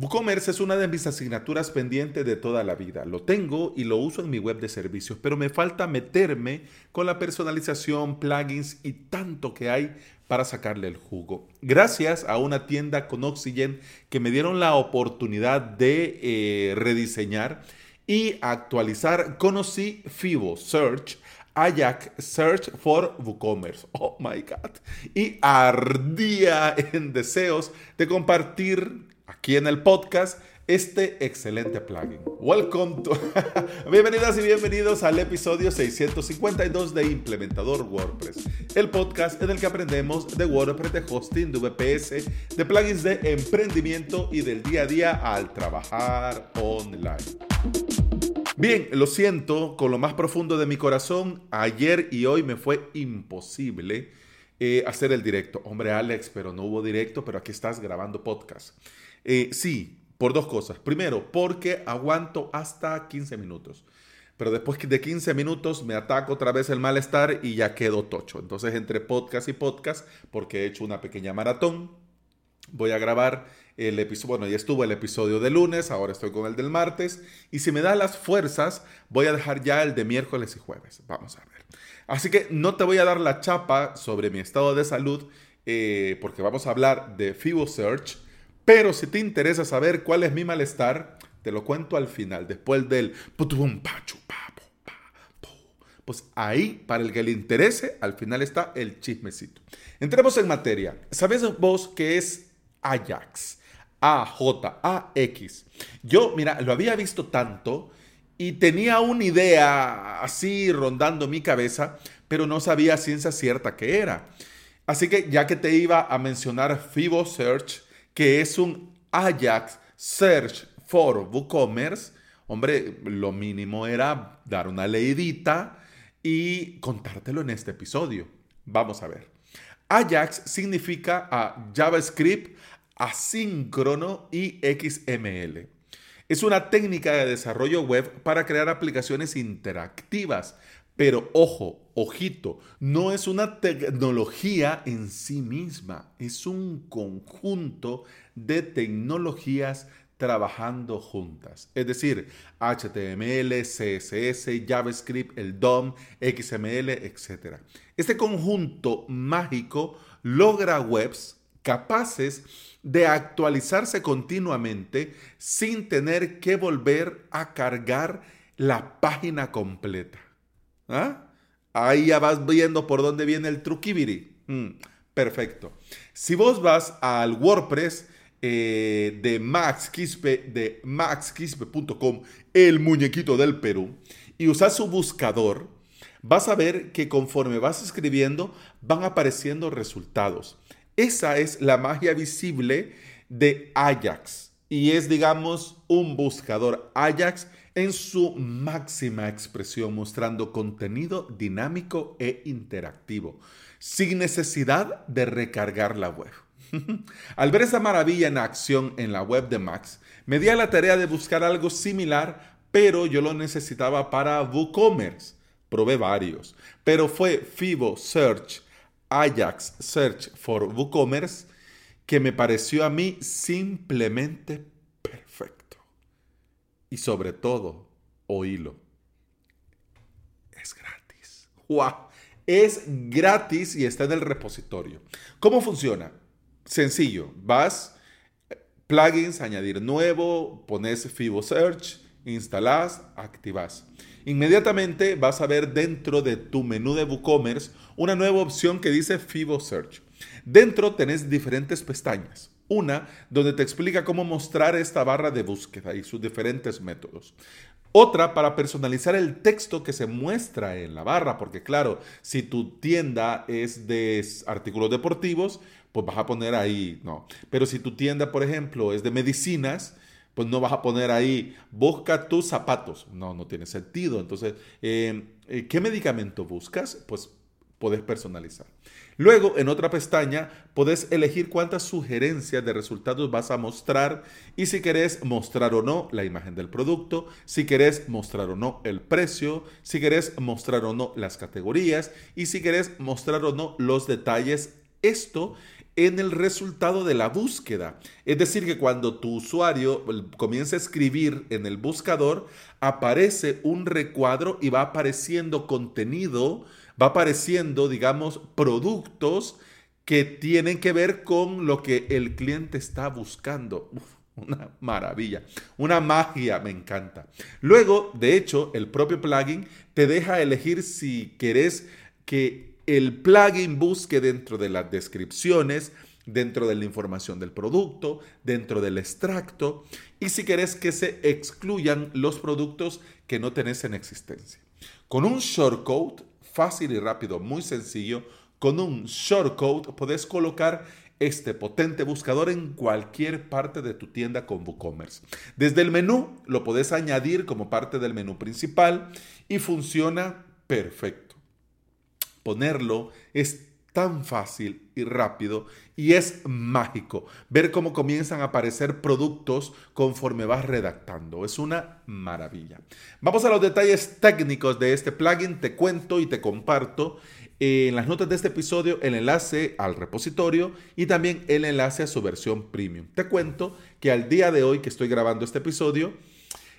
WooCommerce es una de mis asignaturas pendientes de toda la vida. Lo tengo y lo uso en mi web de servicios, pero me falta meterme con la personalización, plugins y tanto que hay para sacarle el jugo. Gracias a una tienda con Oxygen que me dieron la oportunidad de eh, rediseñar y actualizar, conocí Fibo Search, Ajax Search for WooCommerce. Oh my God. Y ardía en deseos de compartir aquí en el podcast este excelente plugin. Welcome to... Bienvenidas y bienvenidos al episodio 652 de Implementador WordPress, el podcast en el que aprendemos de WordPress, de hosting, de VPS, de plugins de emprendimiento y del día a día al trabajar online. Bien, lo siento con lo más profundo de mi corazón, ayer y hoy me fue imposible eh, hacer el directo. Hombre, Alex, pero no hubo directo, pero aquí estás grabando podcast. Eh, sí, por dos cosas. Primero, porque aguanto hasta 15 minutos. Pero después de 15 minutos me ataco otra vez el malestar y ya quedo tocho. Entonces, entre podcast y podcast, porque he hecho una pequeña maratón, voy a grabar el episodio. Bueno, ya estuvo el episodio de lunes, ahora estoy con el del martes. Y si me da las fuerzas, voy a dejar ya el de miércoles y jueves. Vamos a ver. Así que no te voy a dar la chapa sobre mi estado de salud, eh, porque vamos a hablar de Fibo Search pero si te interesa saber cuál es mi malestar, te lo cuento al final, después del pues ahí, para el que le interese, al final está el chismecito. Entremos en materia. ¿Sabes vos qué es Ajax? A-J-A-X. Yo, mira, lo había visto tanto y tenía una idea así rondando mi cabeza, pero no sabía ciencia cierta qué era. Así que ya que te iba a mencionar Fibo Search, que es un Ajax Search for WooCommerce, hombre, lo mínimo era dar una leidita y contártelo en este episodio. Vamos a ver. Ajax significa a JavaScript asíncrono y XML. Es una técnica de desarrollo web para crear aplicaciones interactivas pero ojo, ojito, no es una tecnología en sí misma, es un conjunto de tecnologías trabajando juntas. Es decir, HTML, CSS, JavaScript, el DOM, XML, etc. Este conjunto mágico logra webs capaces de actualizarse continuamente sin tener que volver a cargar la página completa. ¿Ah? Ahí ya vas viendo por dónde viene el truquibiri. Mm, perfecto. Si vos vas al WordPress eh, de Max Quispe, de maxquispe.com, el muñequito del Perú, y usas su buscador, vas a ver que conforme vas escribiendo van apareciendo resultados. Esa es la magia visible de Ajax y es, digamos, un buscador Ajax en su máxima expresión, mostrando contenido dinámico e interactivo, sin necesidad de recargar la web. Al ver esa maravilla en acción en la web de Max, me di a la tarea de buscar algo similar, pero yo lo necesitaba para WooCommerce. Probé varios, pero fue Fibo Search, Ajax Search for WooCommerce, que me pareció a mí simplemente y sobre todo, oílo. Es gratis. ¡Wow! Es gratis y está en el repositorio. ¿Cómo funciona? Sencillo. Vas, plugins, añadir nuevo, pones Fibo Search, instalas, activas. Inmediatamente vas a ver dentro de tu menú de WooCommerce una nueva opción que dice Fibo Search. Dentro tenés diferentes pestañas. Una donde te explica cómo mostrar esta barra de búsqueda y sus diferentes métodos. Otra para personalizar el texto que se muestra en la barra, porque claro, si tu tienda es de artículos deportivos, pues vas a poner ahí, no. Pero si tu tienda, por ejemplo, es de medicinas, pues no vas a poner ahí, busca tus zapatos. No, no tiene sentido. Entonces, eh, eh, ¿qué medicamento buscas? Pues puedes personalizar. Luego, en otra pestaña, puedes elegir cuántas sugerencias de resultados vas a mostrar y si querés mostrar o no la imagen del producto, si querés mostrar o no el precio, si querés mostrar o no las categorías y si querés mostrar o no los detalles. Esto en el resultado de la búsqueda. Es decir, que cuando tu usuario comienza a escribir en el buscador, aparece un recuadro y va apareciendo contenido, va apareciendo, digamos, productos que tienen que ver con lo que el cliente está buscando. una maravilla, una magia, me encanta. Luego, de hecho, el propio plugin te deja elegir si querés que el plugin busque dentro de las descripciones, dentro de la información del producto, dentro del extracto, y si querés que se excluyan los productos que no tenés en existencia. Con un shortcode fácil y rápido, muy sencillo, con un shortcode podés colocar este potente buscador en cualquier parte de tu tienda con WooCommerce. Desde el menú lo podés añadir como parte del menú principal y funciona perfecto. Ponerlo es tan fácil y rápido y es mágico ver cómo comienzan a aparecer productos conforme vas redactando. Es una maravilla. Vamos a los detalles técnicos de este plugin. Te cuento y te comparto en las notas de este episodio el enlace al repositorio y también el enlace a su versión premium. Te cuento que al día de hoy que estoy grabando este episodio,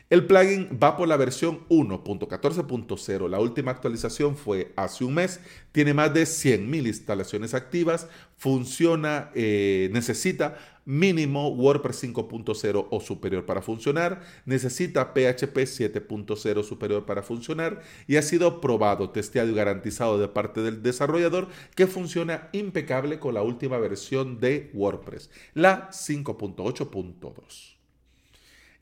el plugin va por la versión 1.14.0. La última actualización fue hace un mes. Tiene más de 100.000 instalaciones activas. Funciona, eh, necesita mínimo WordPress 5.0 o superior para funcionar. Necesita PHP 7.0 superior para funcionar. Y ha sido probado, testeado y garantizado de parte del desarrollador que funciona impecable con la última versión de WordPress, la 5.8.2.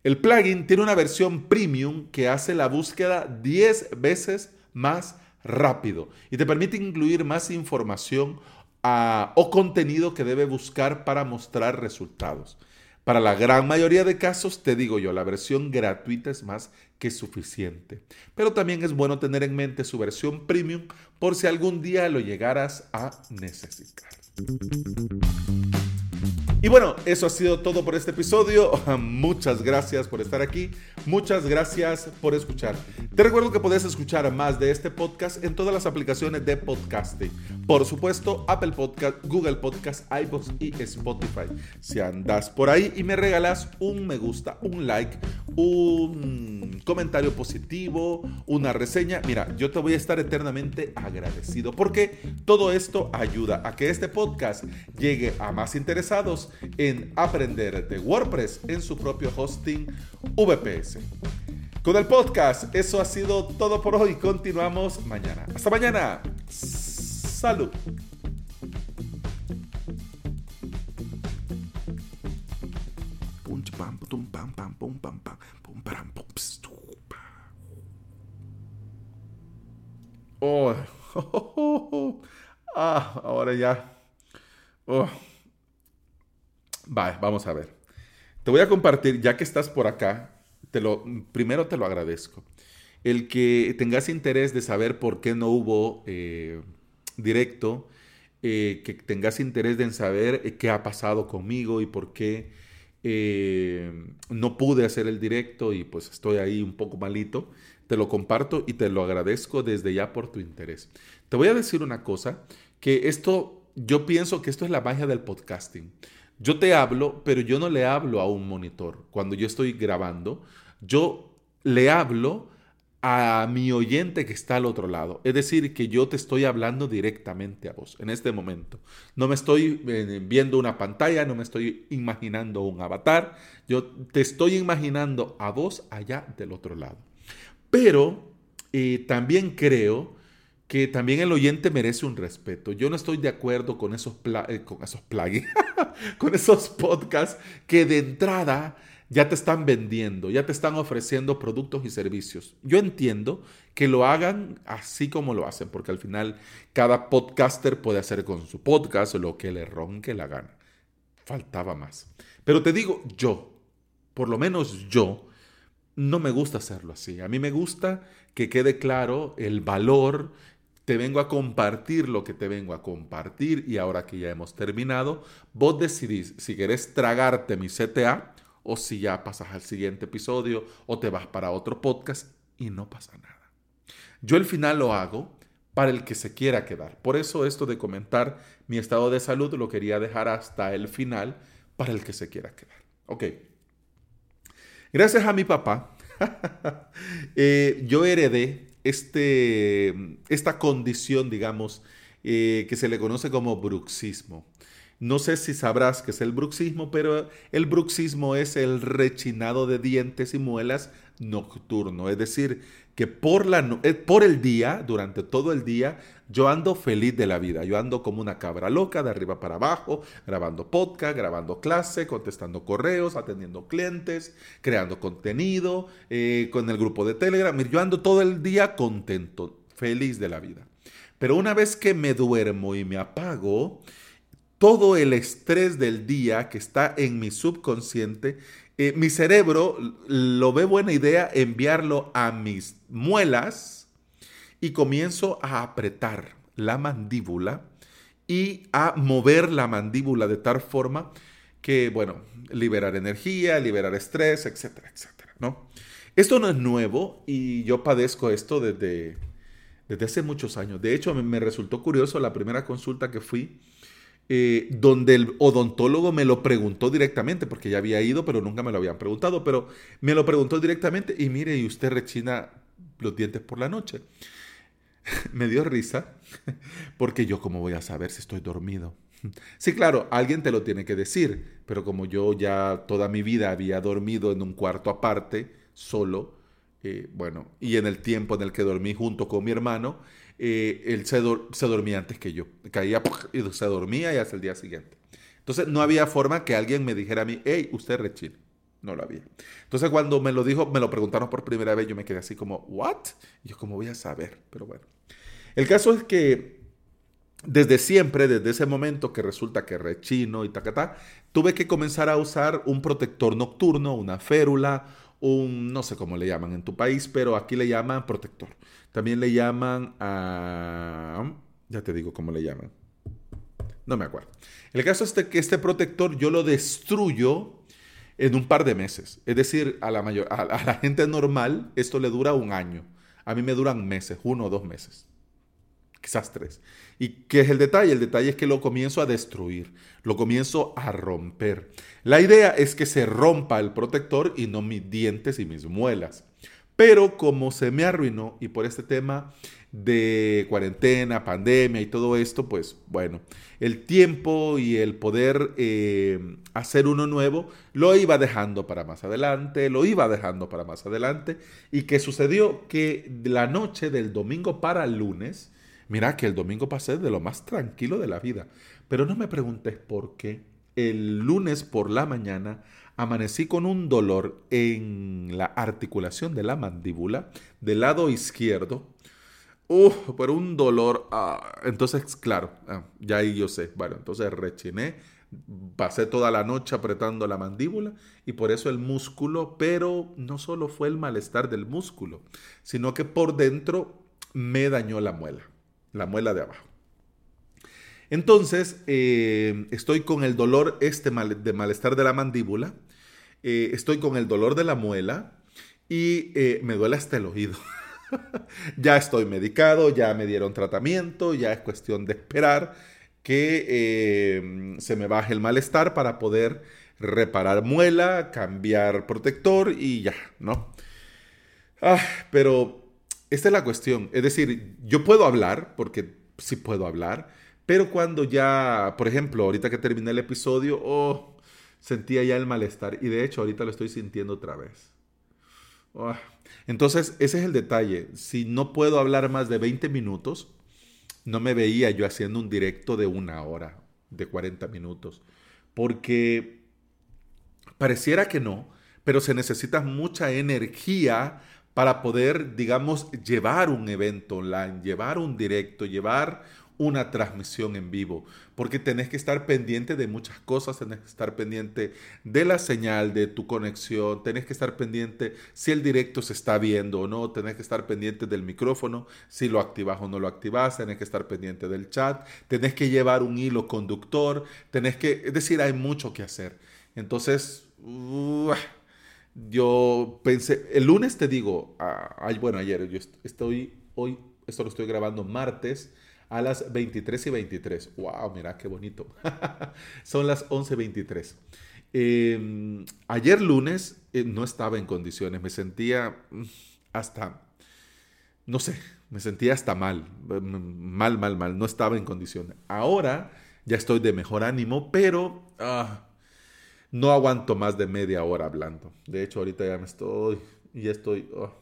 El plugin tiene una versión premium que hace la búsqueda 10 veces más rápido y te permite incluir más información ah, o contenido que debe buscar para mostrar resultados. Para la gran mayoría de casos, te digo yo, la versión gratuita es más que suficiente. Pero también es bueno tener en mente su versión premium por si algún día lo llegaras a necesitar. Y bueno, eso ha sido todo por este episodio. Muchas gracias por estar aquí. Muchas gracias por escuchar. Te recuerdo que puedes escuchar más de este podcast en todas las aplicaciones de podcasting. Por supuesto, Apple Podcast, Google Podcast, iVoox y Spotify. Si andas por ahí y me regalas un me gusta, un like, un comentario positivo, una reseña, mira, yo te voy a estar eternamente agradecido porque todo esto ayuda a que este podcast llegue a más interesados en aprender de WordPress en su propio hosting VPS. Con el podcast, eso ha sido todo por hoy. Continuamos mañana. Hasta mañana. Salud. Oh, ah, ahora ya. Oh. Vale, vamos a ver. Te voy a compartir, ya que estás por acá, te lo, primero te lo agradezco. El que tengas interés de saber por qué no hubo eh, directo, eh, que tengas interés en saber eh, qué ha pasado conmigo y por qué no pude hacer el directo y pues estoy ahí un poco malito. Te lo comparto y te lo agradezco desde ya por tu interés. Te voy a decir una cosa, que esto, yo pienso que esto es la magia del podcasting. Yo te hablo, pero yo no le hablo a un monitor. Cuando yo estoy grabando, yo le hablo a mi oyente que está al otro lado. Es decir, que yo te estoy hablando directamente a vos en este momento. No me estoy eh, viendo una pantalla, no me estoy imaginando un avatar. Yo te estoy imaginando a vos allá del otro lado. Pero eh, también creo que también el oyente merece un respeto. Yo no estoy de acuerdo con esos, eh, con esos con esos podcasts que de entrada ya te están vendiendo, ya te están ofreciendo productos y servicios. Yo entiendo que lo hagan así como lo hacen, porque al final cada podcaster puede hacer con su podcast lo que le ronque la gana. Faltaba más. Pero te digo, yo, por lo menos yo, no me gusta hacerlo así. A mí me gusta que quede claro el valor te vengo a compartir lo que te vengo a compartir y ahora que ya hemos terminado, vos decidís si querés tragarte mi CTA o si ya pasas al siguiente episodio o te vas para otro podcast y no pasa nada. Yo al final lo hago para el que se quiera quedar. Por eso esto de comentar mi estado de salud lo quería dejar hasta el final para el que se quiera quedar. Ok. Gracias a mi papá, eh, yo heredé este, esta condición, digamos, eh, que se le conoce como bruxismo. No sé si sabrás qué es el bruxismo, pero el bruxismo es el rechinado de dientes y muelas nocturno. Es decir, que por, la, eh, por el día, durante todo el día, yo ando feliz de la vida. Yo ando como una cabra loca, de arriba para abajo, grabando podcast, grabando clase, contestando correos, atendiendo clientes, creando contenido, eh, con el grupo de Telegram. Yo ando todo el día contento, feliz de la vida. Pero una vez que me duermo y me apago, todo el estrés del día que está en mi subconsciente, eh, mi cerebro lo ve buena idea enviarlo a mis muelas y comienzo a apretar la mandíbula y a mover la mandíbula de tal forma que, bueno, liberar energía, liberar estrés, etcétera, etcétera, ¿no? Esto no es nuevo y yo padezco esto desde, desde hace muchos años. De hecho, me resultó curioso la primera consulta que fui eh, donde el odontólogo me lo preguntó directamente, porque ya había ido, pero nunca me lo habían preguntado, pero me lo preguntó directamente y mire, y usted rechina los dientes por la noche. me dio risa, porque yo cómo voy a saber si estoy dormido. Sí, claro, alguien te lo tiene que decir, pero como yo ya toda mi vida había dormido en un cuarto aparte, solo, eh, bueno, y en el tiempo en el que dormí junto con mi hermano, eh, él se, dormía antes que yo. Caía y se dormía y hasta el día siguiente. Entonces no había forma que alguien me dijera a mí, hey, usted rechina. No lo había. Entonces cuando me lo dijo, me lo preguntaron por primera vez, yo me quedé así como, ¿what? Y yo, ¿cómo voy a saber? Pero bueno. El caso es que desde siempre, desde ese momento que resulta que rechino y tacatá, tuve que comenzar a usar un protector nocturno, una férula, un, no sé cómo le llaman en tu país, pero aquí le llaman protector. También le llaman a... Ya te digo cómo le llaman. No me acuerdo. El caso es que este protector yo lo destruyo en un par de meses. Es decir, a la, a, la gente normal esto le dura un año. A mí me duran meses, uno o dos meses. Quizás tres. ¿Y qué es el detalle? El detalle es que lo comienzo a destruir, lo comienzo a romper. La idea es que se rompa el protector y no mis dientes y mis muelas. Pero como se me arruinó y por este tema de cuarentena, pandemia y todo esto, pues bueno, el tiempo y el poder eh, hacer uno nuevo lo iba dejando para más adelante, lo iba dejando para más adelante. ¿Y qué sucedió? Que la noche del domingo para el lunes, mira que el domingo pasé de lo más tranquilo de la vida, pero no me preguntes por qué. El lunes por la mañana amanecí con un dolor en la articulación de la mandíbula del lado izquierdo. Uf, pero un dolor. Ah, entonces, claro, ah, ya ahí yo sé. Bueno, entonces rechiné, pasé toda la noche apretando la mandíbula y por eso el músculo, pero no solo fue el malestar del músculo, sino que por dentro me dañó la muela, la muela de abajo. Entonces, eh, estoy con el dolor este de malestar de la mandíbula eh, estoy con el dolor de la muela y eh, me duele hasta el oído. ya estoy medicado, ya me dieron tratamiento, ya es cuestión de esperar que eh, se me baje el malestar para poder reparar muela, cambiar protector y ya, ¿no? Ah, pero esta es la cuestión. Es decir, yo puedo hablar, porque sí puedo hablar, pero cuando ya, por ejemplo, ahorita que terminé el episodio, oh, sentía ya el malestar y de hecho ahorita lo estoy sintiendo otra vez. Entonces, ese es el detalle. Si no puedo hablar más de 20 minutos, no me veía yo haciendo un directo de una hora, de 40 minutos, porque pareciera que no, pero se necesita mucha energía para poder, digamos, llevar un evento online, llevar un directo, llevar una transmisión en vivo, porque tenés que estar pendiente de muchas cosas, tenés que estar pendiente de la señal, de tu conexión, tenés que estar pendiente si el directo se está viendo o no, tenés que estar pendiente del micrófono, si lo activas o no lo activas, tenés que estar pendiente del chat, tenés que llevar un hilo conductor, tenés que, es decir, hay mucho que hacer. Entonces, yo pensé, el lunes te digo, ah, bueno, ayer yo estoy hoy esto lo estoy grabando martes a las 23 y 23. ¡Wow! Mira qué bonito. Son las 11.23. Em, ayer lunes eh, no estaba en condiciones, me sentía mm, hasta, no sé, me sentía hasta mal, mal, mal, mal, no estaba en condiciones. Ahora ya estoy de mejor ánimo, pero ah, no aguanto más de media hora hablando. De hecho, ahorita ya me estoy, ya estoy, oh.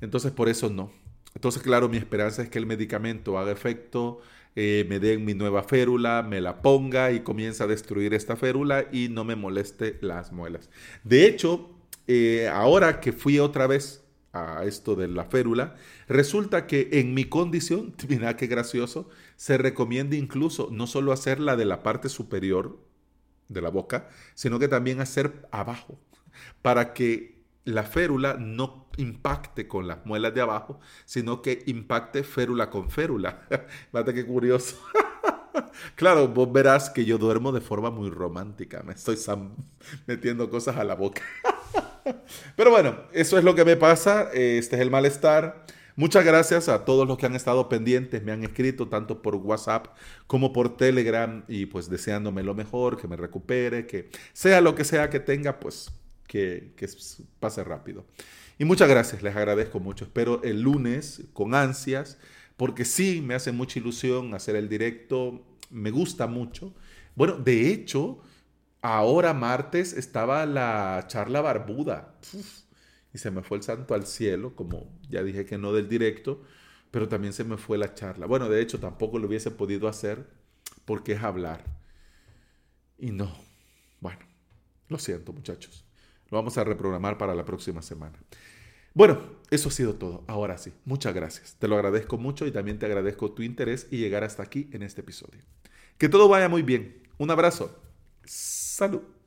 entonces por eso no. Entonces, claro, mi esperanza es que el medicamento haga efecto, eh, me den mi nueva férula, me la ponga y comienza a destruir esta férula y no me moleste las muelas. De hecho, eh, ahora que fui otra vez a esto de la férula, resulta que en mi condición, mira qué gracioso, se recomienda incluso no solo hacer la de la parte superior de la boca, sino que también hacer abajo, para que la férula no impacte con las muelas de abajo, sino que impacte férula con férula. Mate qué curioso. claro, vos verás que yo duermo de forma muy romántica, me estoy metiendo cosas a la boca. Pero bueno, eso es lo que me pasa, este es el malestar. Muchas gracias a todos los que han estado pendientes, me han escrito tanto por WhatsApp como por Telegram y pues deseándome lo mejor, que me recupere, que sea lo que sea que tenga, pues que, que pase rápido. Y muchas gracias, les agradezco mucho. Espero el lunes con ansias, porque sí me hace mucha ilusión hacer el directo, me gusta mucho. Bueno, de hecho, ahora martes estaba la charla barbuda. y se me fue el santo al cielo, como ya dije que no del directo, pero también se me fue la charla. Bueno, de hecho tampoco lo hubiese podido hacer porque es hablar. Y no. Bueno, lo siento muchachos. Lo vamos a reprogramar para la próxima semana. Bueno, eso ha sido todo. Ahora sí, muchas gracias. Te lo agradezco mucho y también te agradezco tu interés y llegar hasta aquí en este episodio. Que todo vaya muy bien. Un abrazo. Salud.